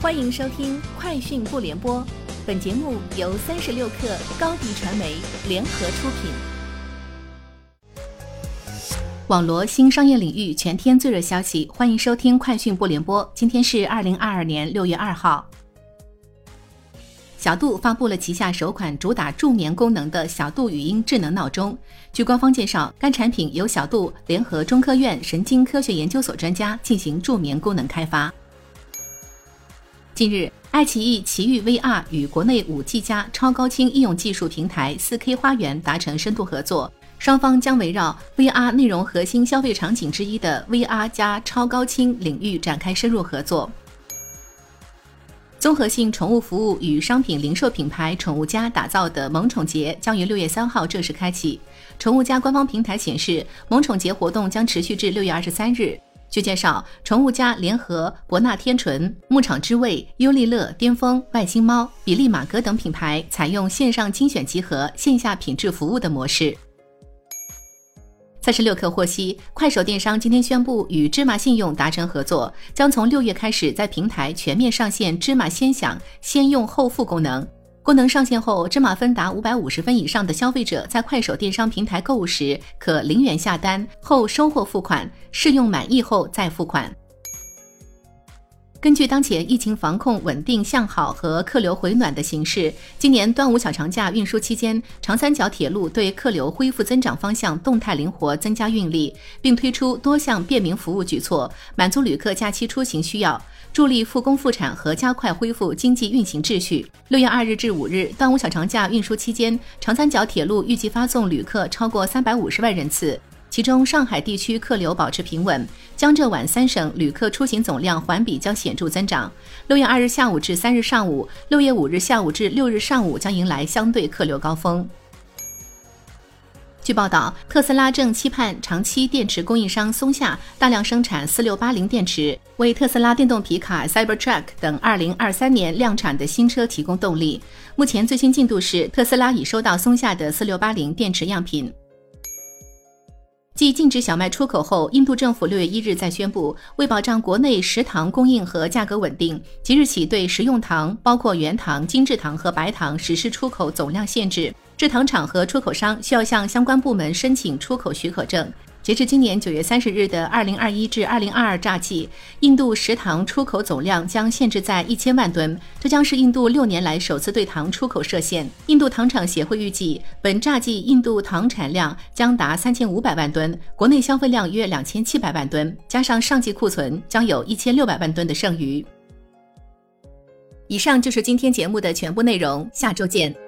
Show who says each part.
Speaker 1: 欢迎收听《快讯不联播》，本节目由三十六克高低传媒联合出品。网罗新商业领域全天最热消息，欢迎收听《快讯不联播》。今天是二零二二年六月二号。小度发布了旗下首款主打助眠功能的小度语音智能闹钟。据官方介绍，该产品由小度联合中科院神经科学研究所专家进行助眠功能开发。近日，爱奇艺奇遇 VR 与国内五 G 加超高清应用技术平台四 K 花园达成深度合作，双方将围绕 VR 内容核心消费场景之一的 VR 加超高清领域展开深入合作。综合性宠物服务与商品零售品牌宠物家打造的萌宠节将于六月三号正式开启。宠物家官方平台显示，萌宠节活动将持续至六月二十三日。据介绍，宠物家联合博纳天纯、牧场之味、优利乐、巅峰、外星猫、比利马格等品牌，采用线上精选集合、线下品质服务的模式。三十六氪获悉，快手电商今天宣布与芝麻信用达成合作，将从六月开始在平台全面上线芝麻先享、先用后付功能。功能上线后，芝麻分达五百五十分以上的消费者在快手电商平台购物时，可零元下单后收货付款，试用满意后再付款。根据当前疫情防控稳定向好和客流回暖的形势，今年端午小长假运输期间，长三角铁路对客流恢复增长方向动态灵活增加运力，并推出多项便民服务举措，满足旅客假期出行需要，助力复工复产和加快恢复经济运行秩序。六月二日至五日，端午小长假运输期间，长三角铁路预计发送旅客超过三百五十万人次。其中，上海地区客流保持平稳，江浙皖三省旅客出行总量环比将显著增长。六月二日下午至三日上午，六月五日下午至六日上午将迎来相对客流高峰。据报道，特斯拉正期盼长期电池供应商松下大量生产四六八零电池，为特斯拉电动皮卡 Cybertruck 等二零二三年量产的新车提供动力。目前最新进度是，特斯拉已收到松下的四六八零电池样品。继禁止小麦出口后，印度政府六月一日再宣布，为保障国内食糖供应和价格稳定，即日起对食用糖，包括原糖、精制糖和白糖实施出口总量限制。制糖厂和出口商需要向相关部门申请出口许可证。截至今年九月三十日的二零二一至二零二二榨季，印度食糖出口总量将限制在一千万吨，这将是印度六年来首次对糖出口设限。印度糖厂协会预计，本榨季印度糖产量将达三千五百万吨，国内消费量约两千七百万吨，加上上季库存，将有一千六百万吨的剩余。以上就是今天节目的全部内容，下周见。